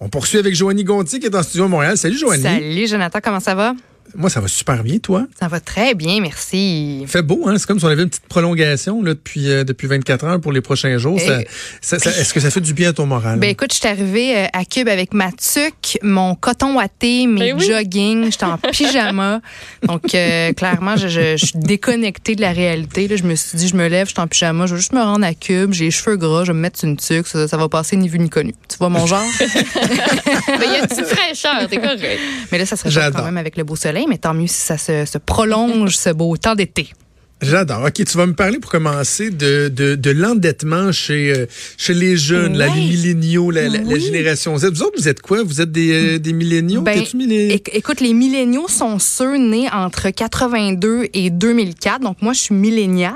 On poursuit avec Joanie Gontier qui est en studio à Montréal. Salut Joanie. Salut Jonathan, comment ça va? Moi, ça va super bien, toi? Ça va très bien, merci. Fait beau, hein? C'est comme si on avait une petite prolongation là, depuis, euh, depuis 24 heures pour les prochains jours. Ça- ça- ça- Est-ce que ça fait du bien à ton moral? Ben écoute, je suis arrivée euh, à Cube avec ma tuque, mon coton watté, mes Ben oui. jogging, j'étais en pyjama. Donc euh, clairement, je, je- je suis déconnectée de la réalité. Là, je me suis dit, je me lève, je suis en pyjama, je vais juste me rendre à Cube, j'ai les cheveux gras, je vais me mettre une tuque, ça, ça va passer ni vu ni connu. Tu vois mon genre? Mais il y a une petite fraîcheur, t'es correct. mais là, ça serait quand même avec le beau soleil, mais tant mieux si ça se, prolonge, ce beau temps d'été. J'adore. OK, tu vas me parler pour commencer de, de, de l'endettement chez, euh, chez les jeunes, la, les milléniaux, la, la- génération Z. Vous autres, vous êtes quoi? Vous êtes des, euh, des milléniaux? Ben, millé- Écoute, les milléniaux sont ceux nés entre 82 et 2004. Donc, moi, je suis milléniale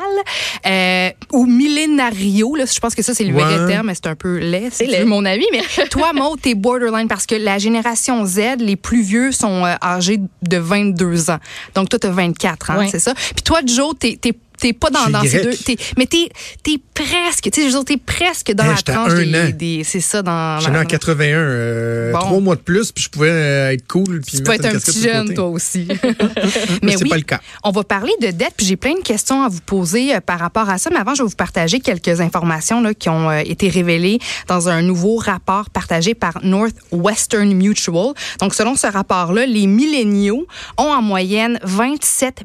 euh, ou millénario. Là, je pense que ça, c'est le Ouais. vrai terme, mais c'est un peu laid, C'est mon avis. Mais toi, Maud, t'es borderline parce que la génération Z, les plus vieux sont euh, âgés de 22 ans. Donc, toi, t'as 24 ans, Ouais. c'est ça? Puis toi, Joe, t'es... t'es T'es pas dans, ces deux. t'es- mais t'es es presque. Tu sais, je veux dire, t'es presque dans Hey, la j'étais à tranche un des, an. des- C'est ça, dans. J'étais en dans- 81, euh, Bon. trois mois de plus, puis je pouvais euh, être cool. Puis Tu peux être un petit jeune, toi aussi. Mais Mais c'est oui, pas le cas. on va parler de dette, puis j'ai plein de questions à vous poser euh, par rapport à ça. Mais avant, je vais vous partager quelques informations là, qui ont euh, été révélées dans un nouveau rapport partagé par Northwestern Mutual. Donc, selon ce rapport-là, les milléniaux ont en moyenne 27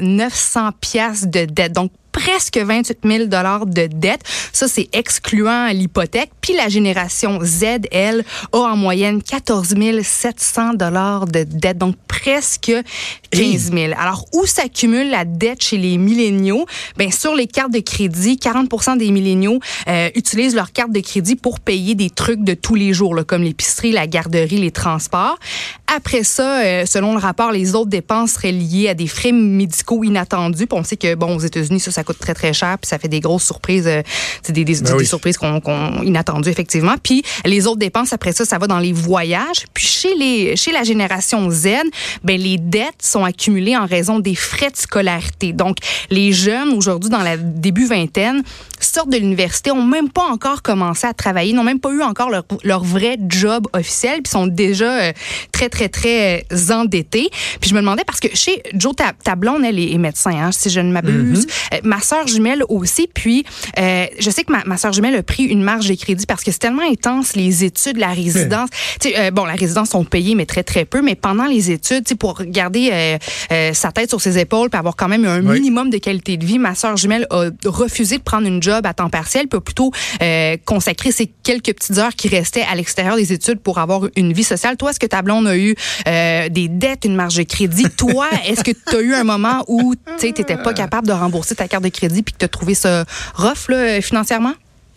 900 piastres de dette. Donc, presque 28 000 dollars de dette. Ça, c'est excluant l'hypothèque. Puis la génération Z, elle, a en moyenne 14 700 dollars de dette. Donc, presque 15 000. Alors, où s'accumule la dette chez les milléniaux? Ben, sur les cartes de crédit, 40% des milléniaux euh, utilisent leur carte de crédit pour payer des trucs de tous les jours, là, comme l'épicerie, la garderie, les transports. Après ça, euh, selon le rapport, les autres dépenses seraient liées à des frais médicaux inattendus. On sait que, bon, aux États-Unis, ça, ça coûte très, très cher, puis ça fait des grosses surprises, euh, des, des, Ben des oui. surprises qu'on, qu'on, inattendues, effectivement. Puis les autres dépenses, après ça, ça va dans les voyages. Puis chez, les, chez la génération Z, ben, les dettes sont accumulées en raison des frais de scolarité. Donc, les jeunes, aujourd'hui, dans la début vingtaine, sortent de l'université, ont même pas encore commencé à travailler, n'ont même pas eu encore leur, leur vrai job officiel, puis sont déjà euh, très, très, très euh, endettés. Puis je me demandais, parce que chez Joe, ta, ta blonde, elle est, est médecin, hein, si je ne m'abuse. Euh, ma sœur jumelle aussi, puis euh, je sais que ma, ma sœur jumelle a pris une marge de crédit parce que c'est tellement intense, les études, la résidence. Euh, bon, la résidence sont payées, mais très, très peu, mais pendant les études, pour garder euh, euh, sa tête sur ses épaules, puis avoir quand même un Oui. minimum de qualité de vie, ma sœur jumelle a refusé de prendre une job à temps partiel, a plutôt euh, consacré ces quelques petites heures qui restaient à l'extérieur des études pour avoir une vie sociale. Toi, est-ce que ta blonde a eu euh, des dettes, une marge de crédit? Toi, est-ce que tu as eu un moment où tu n'étais pas capable de rembourser ta carte de crédit puis que tu as trouvé ça rough là, euh, financièrement?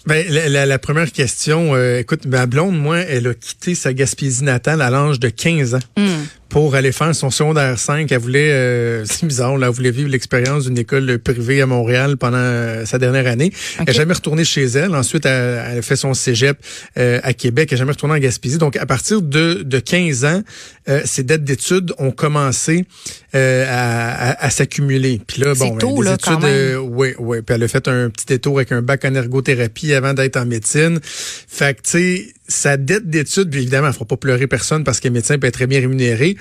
Ben, la, la- la première question, euh, écoute, ma blonde, moi, elle a quitté sa Gaspésie natale à l'âge de 15 ans Hmm. Pour aller faire son secondaire 5. Elle voulait, euh, c'est bizarre, là, elle voulait vivre l'expérience d'une école privée à Montréal pendant euh, sa dernière année. Elle n'est jamais retournée chez elle. Ensuite, elle, elle a fait son cégep euh, à Québec. Elle n'est jamais retournée en Gaspésie. Donc, à partir de, de 15 ans, euh, ses dettes d'études ont commencé euh, à, à- à s'accumuler. Puis là, bon, ben, tôt, des là, études, oui, oui. Puis elle a fait un petit détour avec un bac en ergothérapie avant d'être en médecine. Fait que, tu sais, sa dette d'études, puis évidemment, elle fera pas pleurer personne parce le médecin peut être très bien rémunéré.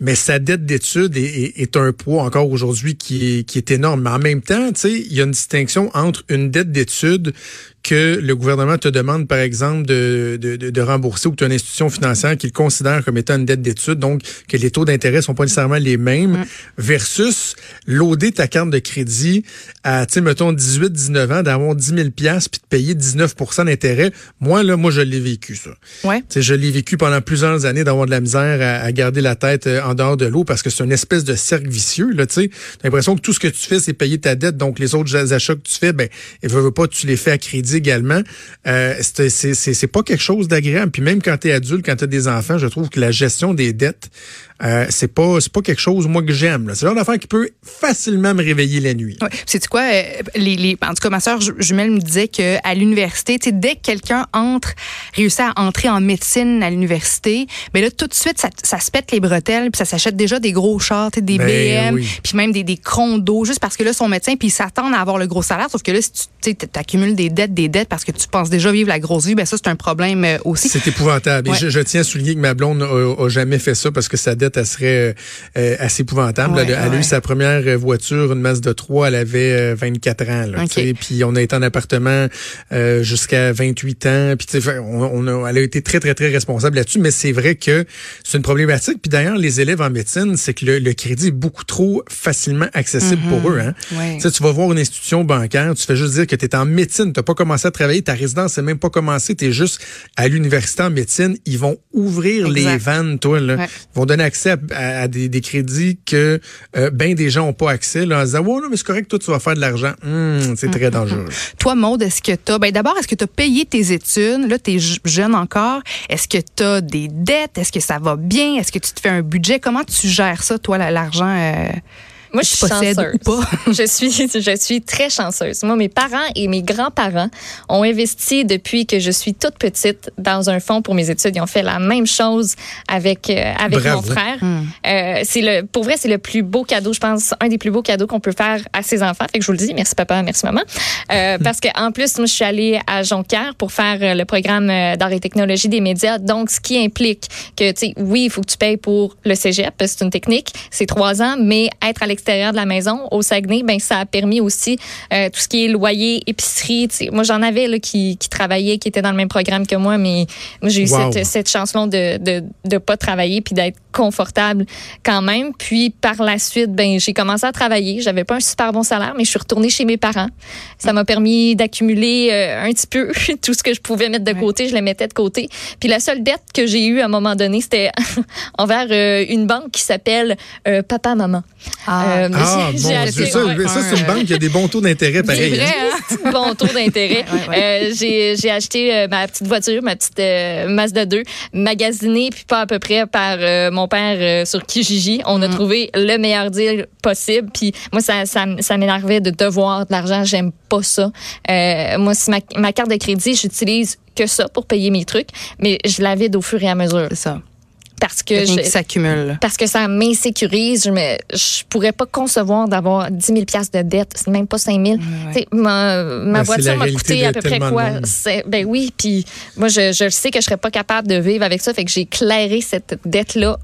Mais sa dette d'études est, un poids encore aujourd'hui qui est, énorme. Mais en même temps, il y a une distinction entre une dette d'études que le gouvernement te demande, par exemple, de, de, de- rembourser ou que tu as une institution financière qui le considère comme étant une dette d'études, donc que les taux d'intérêt sont pas nécessairement les mêmes, versus loader ta carte de crédit à, tu sais, mettons, 18, 19 ans, d'avoir 10 000 piastres puis de payer 19% d'intérêt. Moi, là, moi, je l'ai vécu, ça. Ouais. Tu sais, je l'ai vécu pendant plusieurs années d'avoir de la misère à, à garder la tête euh, en dehors de l'eau parce que c'est une espèce de cercle vicieux. Là, tu sais. T'as l'impression que tout ce que tu fais, c'est payer ta dette. Donc, les autres achats que tu fais, ben, veux, veux pas, tu les fais à crédit également. Euh, c'est- pas quelque chose d'agréable. Puis même quand tu es adulte, quand tu as des enfants, je trouve que la gestion des dettes euh, c'est pas c'est pas quelque chose moi que j'aime. C'est le genre d'affaire qui peut facilement me réveiller la nuit. Ouais. C'est quoi euh, les, les en tout cas ma sœur jumelle me disait que à l'université, dès que quelqu'un entre réussit à entrer en médecine à l'université, mais ben là tout de suite ça, ça se pète les bretelles puis ça s'achète déjà des gros chars, des Ben BM, oui. puis même des des condos juste parce que là son médecin puis ils s'attendent à avoir le gros salaire sauf que là si tu accumules des dettes des dettes parce que tu penses déjà vivre la grosse vie, ben ça c'est un problème euh, aussi. C'est épouvantable. Et je tiens à souligner que ma blonde a, a jamais fait ça parce que sa dette, elle serait euh, assez épouvantable. Ouais, elle, a- eu sa première euh, voiture, une Mazda 3, elle avait euh, 24 ans. Là. Puis on a été en appartement euh, jusqu'à 28 ans. Puis on, on a, elle a été très, très, très responsable là-dessus. Mais c'est vrai que c'est une problématique. Puis d'ailleurs, les élèves en médecine, c'est que le, le crédit est beaucoup trop facilement accessible pour eux. Hein. Ouais. Tu vas voir une institution bancaire, tu fais juste dire que tu es en médecine, tu pas commencé à travailler, ta résidence n'est même pas commencée, tu es juste à l'université en médecine, ils vont ouvrir les vannes, toi, là. Ils vont donner accès à, à- à des, des crédits que euh, ben des gens ont pas accès, là, en disant, non, mais c'est correct, toi, tu vas faire de l'argent. Hum, c'est très dangereux. Toi, Maude, est-ce que tu as. Ben, D'abord, est-ce que tu as payé tes études? Là, tu es jeune encore. Est-ce que tu as des dettes? Est-ce que ça va bien? Est-ce que tu te fais un budget? Comment tu gères ça, toi, la- l'argent? euh, Moi, je suis chanceuse. ou pas? je suis, je suis très chanceuse. Moi, mes parents et mes grands-parents ont investi depuis que je suis toute petite dans un fonds pour mes études. Ils ont fait la même chose avec euh, avec Bravo. mon frère. Hmm. Euh, c'est le, pour vrai, c'est le plus beau cadeau, je pense, un des plus beaux cadeaux qu'on peut faire à ses enfants. Fait que je vous le dis, merci papa, merci maman. Euh, parce que en plus, moi, je suis allée à Jonquière pour faire le programme d'art et technologie des médias. Donc, ce qui implique que, tu sais, oui, il faut que tu payes pour le cégep, c'est une technique, c'est trois ans, mais être à l'extérieur de la maison, au Saguenay, ben ça a permis aussi euh, tout ce qui est loyer, épicerie. Moi, j'en avais là, qui, qui travaillaient, qui étaient dans le même programme que moi, mais moi, j'ai eu Wow. cette, cette chance-là de, de, de pas travailler puis d'être confortable quand même. Puis par la suite, ben j'ai commencé à travailler. J'avais pas un super bon salaire, mais je suis retournée chez mes parents. Ça m'a permis d'accumuler euh, un petit peu tout ce que je pouvais mettre de Ouais. côté. Je le mettais de côté. Puis la seule dette que j'ai eue à un moment donné, c'était envers euh, une banque qui s'appelle euh, Papa Maman. Ah, j'ai- bon acheté- ça, ouais. ça, c'est une banque qui a des bons taux d'intérêt pareil. C'est vrai, hein. hein? bon taux d'intérêt. Ouais, j'ai, j'ai acheté ma petite voiture, ma petite Mazda 2, magasinée, puis pas à peu près par euh, mon père euh, sur Kijiji. On Mm. a trouvé le meilleur deal possible. Puis moi, ça, ça, ça m'énervait de devoir de l'argent. J'aime pas ça. Euh, moi, si ma, ma carte de crédit, j'utilise que ça pour payer mes trucs, mais je la vide au fur et à mesure. C'est ça. Parce que Rien je, qui s'accumule. parce que ça m'insécurise. Je me, je pourrais pas concevoir d'avoir 10 000 piastres de dette. C'est même pas 5 000. ouais. Ma, ma Ben, voiture m'a coûté à peu près quoi? Ben oui, puis moi, je, je sais que je serais pas capable de vivre avec ça. Fait que j'ai clairé cette dette-là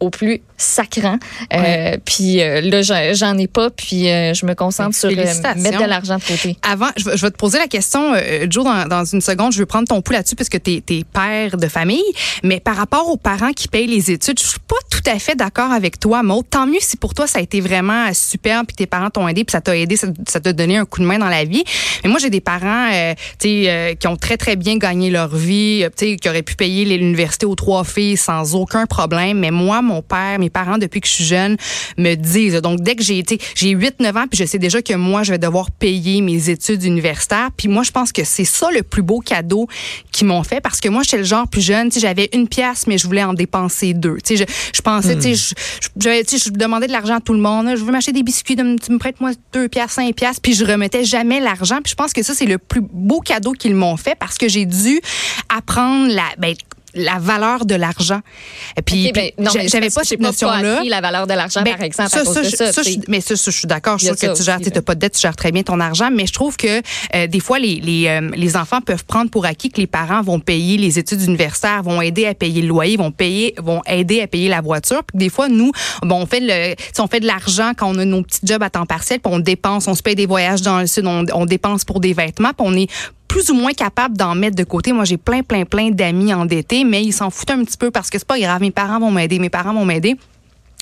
au plus sacrant. Euh, puis euh, là, j'en ai pas. Puis euh, je me concentre sur euh, mettre de l'argent de côté. Avant, je vais, je vais te poser la question, euh, Joe, dans, dans une seconde. Je veux prendre ton pouls là-dessus parce que tu es, père de famille. Mais par rapport aux parents qui payent les études, je suis pas tout à fait d'accord avec toi, Maud. Tant mieux si pour toi, ça a été vraiment super puis tes parents t'ont aidé puis ça t'a aidé, ça t'a donné un coup de main dans la vie. Mais moi, j'ai des parents euh, euh, qui ont très, très bien gagné leur vie, euh, qui auraient pu payer l'université aux trois filles sans aucun problème. Mais moi, mon père, mes parents, depuis que je suis jeune, me disent. Donc, dès que j'ai été, j'ai 8-9 ans, puis je sais déjà que moi, je vais devoir payer mes études universitaires. Puis moi, je pense que c'est ça le plus beau cadeau qu'ils m'ont fait parce que moi, j'étais le genre plus jeune, j'avais une pièce, mais je voulais en dépenser deux. Tu sais, je, je pensais, tu sais, je, je, j'avais- tu sais, je demandais de l'argent à tout le monde. Je veux m'acheter des biscuits, de, tu me prêtes moi deux pièces, cinq pièces, puis je remettais jamais l'argent. Puis je pense que ça, c'est le plus beau cadeau qu'ils m'ont fait parce que j'ai dû apprendre la, ben, la valeur de l'argent. Et Puis, Ok, ben, puis j'avais pas cette notion-là. la valeur de l'argent, Ben, par exemple, ça, à cause ça, de mais ça, je suis d'accord. Je suis que tu gères, tu n'as pas de dette, tu gères très bien ton argent. Mais je trouve que euh, des fois, les, les, euh, les enfants peuvent prendre pour acquis que les parents vont payer les études universitaires, vont aider à payer le loyer, vont payer, vont aider à payer la voiture. Puis des fois, nous, bon, on fait le, on fait de l'argent quand on a nos petits jobs à temps partiel, puis on dépense, on se paye des voyages dans le sud, on, on dépense pour des vêtements, puis on est plus ou moins capable d'en mettre de côté. Moi, j'ai plein, plein, plein d'amis endettés, mais ils s'en foutent un petit peu parce que c'est pas grave. Mes parents vont m'aider, mes parents vont m'aider.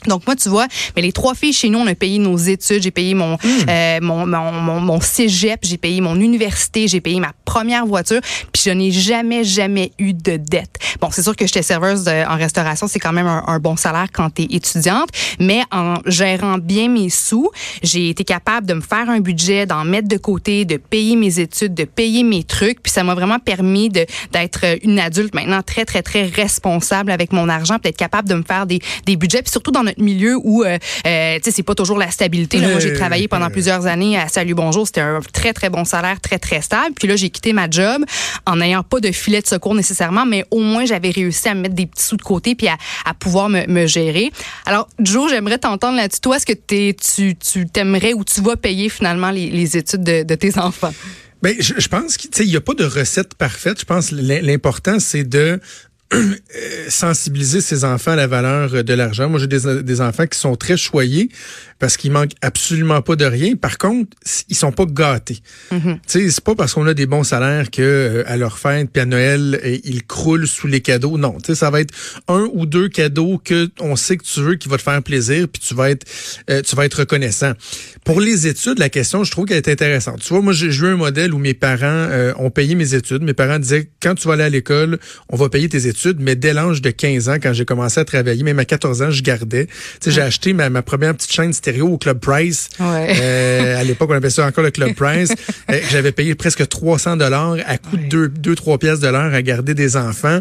Donc moi, tu vois, mais les trois filles chez nous, on a payé nos études, j'ai payé mon, Hmm. euh, mon, mon, mon, mon cégep, j'ai payé mon université, j'ai payé ma première voiture, puis je n'ai jamais, jamais eu de dette. Bon, c'est sûr que j'étais serveuse de- en restauration, c'est quand même un, un bon salaire quand tu es étudiante, mais en gérant bien mes sous, j'ai été capable de me faire un budget, d'en mettre de côté, de payer mes études, de payer mes trucs, puis ça m'a vraiment permis de d'être une adulte maintenant très, très, très responsable avec mon argent, d'être capable de me faire des, des budgets, puis surtout dans notre milieu où, euh, euh, tu sais, c'est pas toujours la stabilité. Là, moi, j'ai travaillé pendant plusieurs années à Salut Bonjour. C'était un très, très bon salaire, très, très stable. Puis là, j'ai quitté ma job en n'ayant pas de filet de secours nécessairement, mais au moins, j'avais réussi à me mettre des petits sous de côté puis à, à pouvoir me, me gérer. Alors, Joe, j'aimerais t'entendre là-dessus. Toi, est-ce que tu, tu t'aimerais ou tu vas payer finalement les, les études de, de tes enfants? Ben, je, je pense qu'il n'y a pas de recette parfaite. Je pense l'important, c'est de sensibiliser ses enfants à la valeur de l'argent. Moi, j'ai des, des enfants qui sont très choyés parce qu'ils manquent absolument pas de rien. Par contre, ils sont pas gâtés. Tu sais, c'est pas parce qu'on a des bons salaires que euh, à leur fête puis à Noël, euh, ils croulent sous les cadeaux. Non, tu sais, ça va être un ou deux cadeaux que on sait que tu veux qui va te faire plaisir puis tu vas être euh, tu vas être reconnaissant. Pour les études, la question, je trouve qu'elle est intéressante. Tu vois, moi, j'ai j'ai eu un modèle où mes parents euh, ont payé mes études. Mes parents disaient quand tu vas aller à l'école, on va payer tes études, mais dès l'âge de 15 ans, quand j'ai commencé à travailler, même à 14 ans, je gardais. Tu sais, j'ai acheté ma, ma première petite chaîne stéréo au Club Price. Ouais. Euh, à l'époque, on appelait ça encore le Club Price. Euh, J'avais payé presque 300 dollars à coût de 2 3 pièces de l'heure à garder des enfants.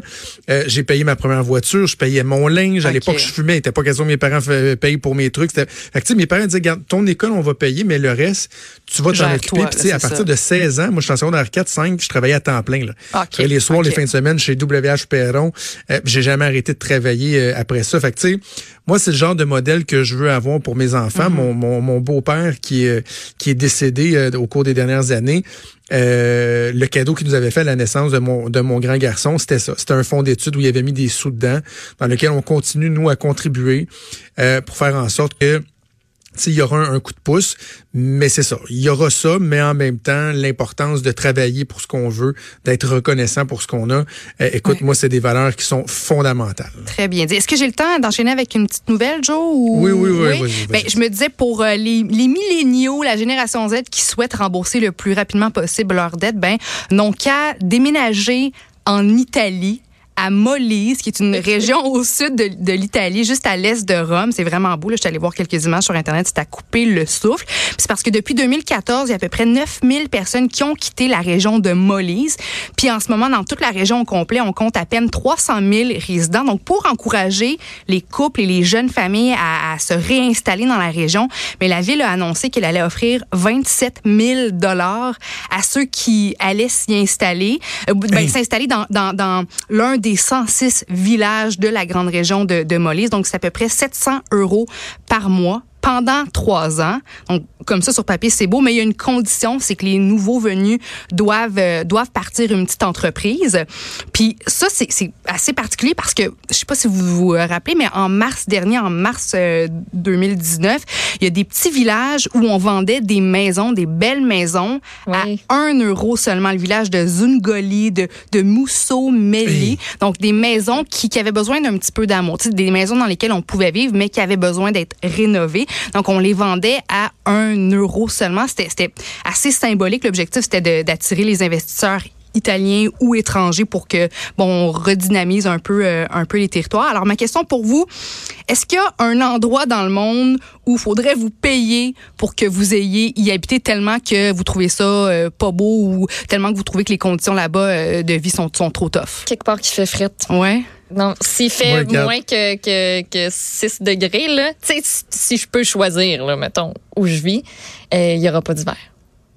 Euh, j'ai payé ma première voiture, je payais mon linge. À l'époque, je fumais. Il était pas question que mes parents payent pour mes trucs. Fait que, tu sais, mes parents disaient, garde, ton école, on va payer, mais le reste, tu vas t'en occuper. Puis, sais, à partir ça. de 16 ans, moi, je suis en secondaire 4, 5, je travaillais à temps plein. Là. Les soirs, les fins de semaine chez WH Perron. Euh, j'ai jamais arrêté de travailler euh, après ça. Fait que, tu sais, moi, c'est le genre de modèle que je veux avoir pour mes enfants. Mhm. Mon, mon, mon beau-père qui est, qui est décédé euh, au cours des dernières années, euh, le cadeau qu'il nous avait fait à la naissance de mon, de mon grand garçon, c'était ça. C'était un fonds d'études où il avait mis des sous dedans, dans lequel on continue, nous, à contribuer euh, pour faire en sorte que il y aura un, un coup de pouce, mais c'est ça. Il y aura ça, mais en même temps, l'importance de travailler pour ce qu'on veut, d'être reconnaissant pour ce qu'on a. Euh, écoute, moi, c'est des valeurs qui sont fondamentales. Très bien dit. Est-ce que j'ai le temps d'enchaîner avec une petite nouvelle, Joe? Ou... Oui, oui, oui, vas-y, Ben, je me disais pour euh, les, les milléniaux, la génération Z qui souhaitent rembourser le plus rapidement possible leurs dettes, ben, n'ont qu'à déménager en Italie à Molise, qui est une région au sud de, de l'Italie, juste à l'est de Rome. C'est vraiment beau. Là, je suis allée voir quelques images sur Internet. C'est à couper le souffle. Puis C'est parce que depuis 2014, il y a à peu près 9000 personnes qui ont quitté la région de Molise. Puis en ce moment, dans toute la région au complet, on compte à peine 300 000 résidents. Donc, pour encourager les couples et les jeunes familles à, à se réinstaller dans la région, mais la ville a annoncé qu'elle allait offrir 27 000 dollars à ceux qui allaient s'y installer, euh, ben, Hey. s'installer dans, dans, dans l'un des 106 villages de la grande région de, de Molise. Donc, c'est à peu près 700 euros par mois pendant trois ans. Donc, comme ça, sur papier, c'est beau, mais il y a une condition, c'est que les nouveaux venus doivent, euh, doivent partir une petite entreprise. Puis ça, c'est assez particulier parce que, je sais pas si vous vous euh, rappelez, mais en mars dernier, en mars euh, 2019, il y a des petits villages où on vendait des maisons, des belles maisons, Oui. à 1 euro seulement. Le village de Zungoli, de, de Mousseau-Meli. Hey. Donc, des maisons qui, qui avaient besoin d'un petit peu d'amour. Des maisons dans lesquelles on pouvait vivre, mais qui avaient besoin d'être rénovées. Donc, on les vendait à 1 euro seulement. C'était assez symbolique. L'objectif, c'était d'attirer les investisseurs italiens ou étrangers pour que bon on redynamise un peu euh, un peu les territoires. Alors ma question pour vous, est-ce qu'il y a un endroit dans le monde où faudrait vous payer pour que vous ayez y habité tellement que vous trouvez ça euh, pas beau ou tellement que vous trouvez que les conditions là-bas euh, de vie sont, sont trop tough? Quelque part qui fait frette. Ouais. Non, s'il fait moins que, que, que 6 degrés, là, tu sais, si- si je peux choisir, là, mettons, où je vis, euh, il y aura pas d'hiver.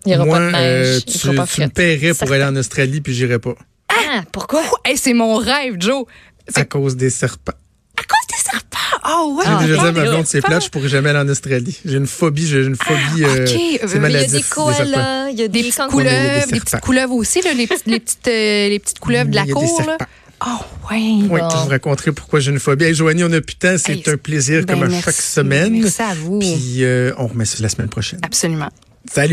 Il y aura Moi, pas de neige, euh, tu, pas tu me paierais pour aller en Australie, puis j'irais pas. Ah, pourquoi? Hey, c'est mon rêve, Joe. C'est À cause des serpents. à cause des serpents? Oh ouais. J'ai Ah, déjà dit à ma blonde, c'est plate, je pourrais jamais aller en Australie. J'ai une phobie, j'ai une phobie. Ah, euh, ok. c'est Mais il y a maladif. des koalas, il y a Des des, couleuvres, des des, petites couleuvres aussi, là, les, petites, les, petites, euh, les petites couleuvres de la Il y a des cour. Là. Oh, ouais. Oui, Bon. je vous raconterai pourquoi j'ai une phobie. Hey, Joanie, on a plus temps. C'est Hey, un plaisir ben, comme à merci. chaque semaine. Merci à vous. Puis euh, on remet ça la semaine prochaine. Absolument. Salut.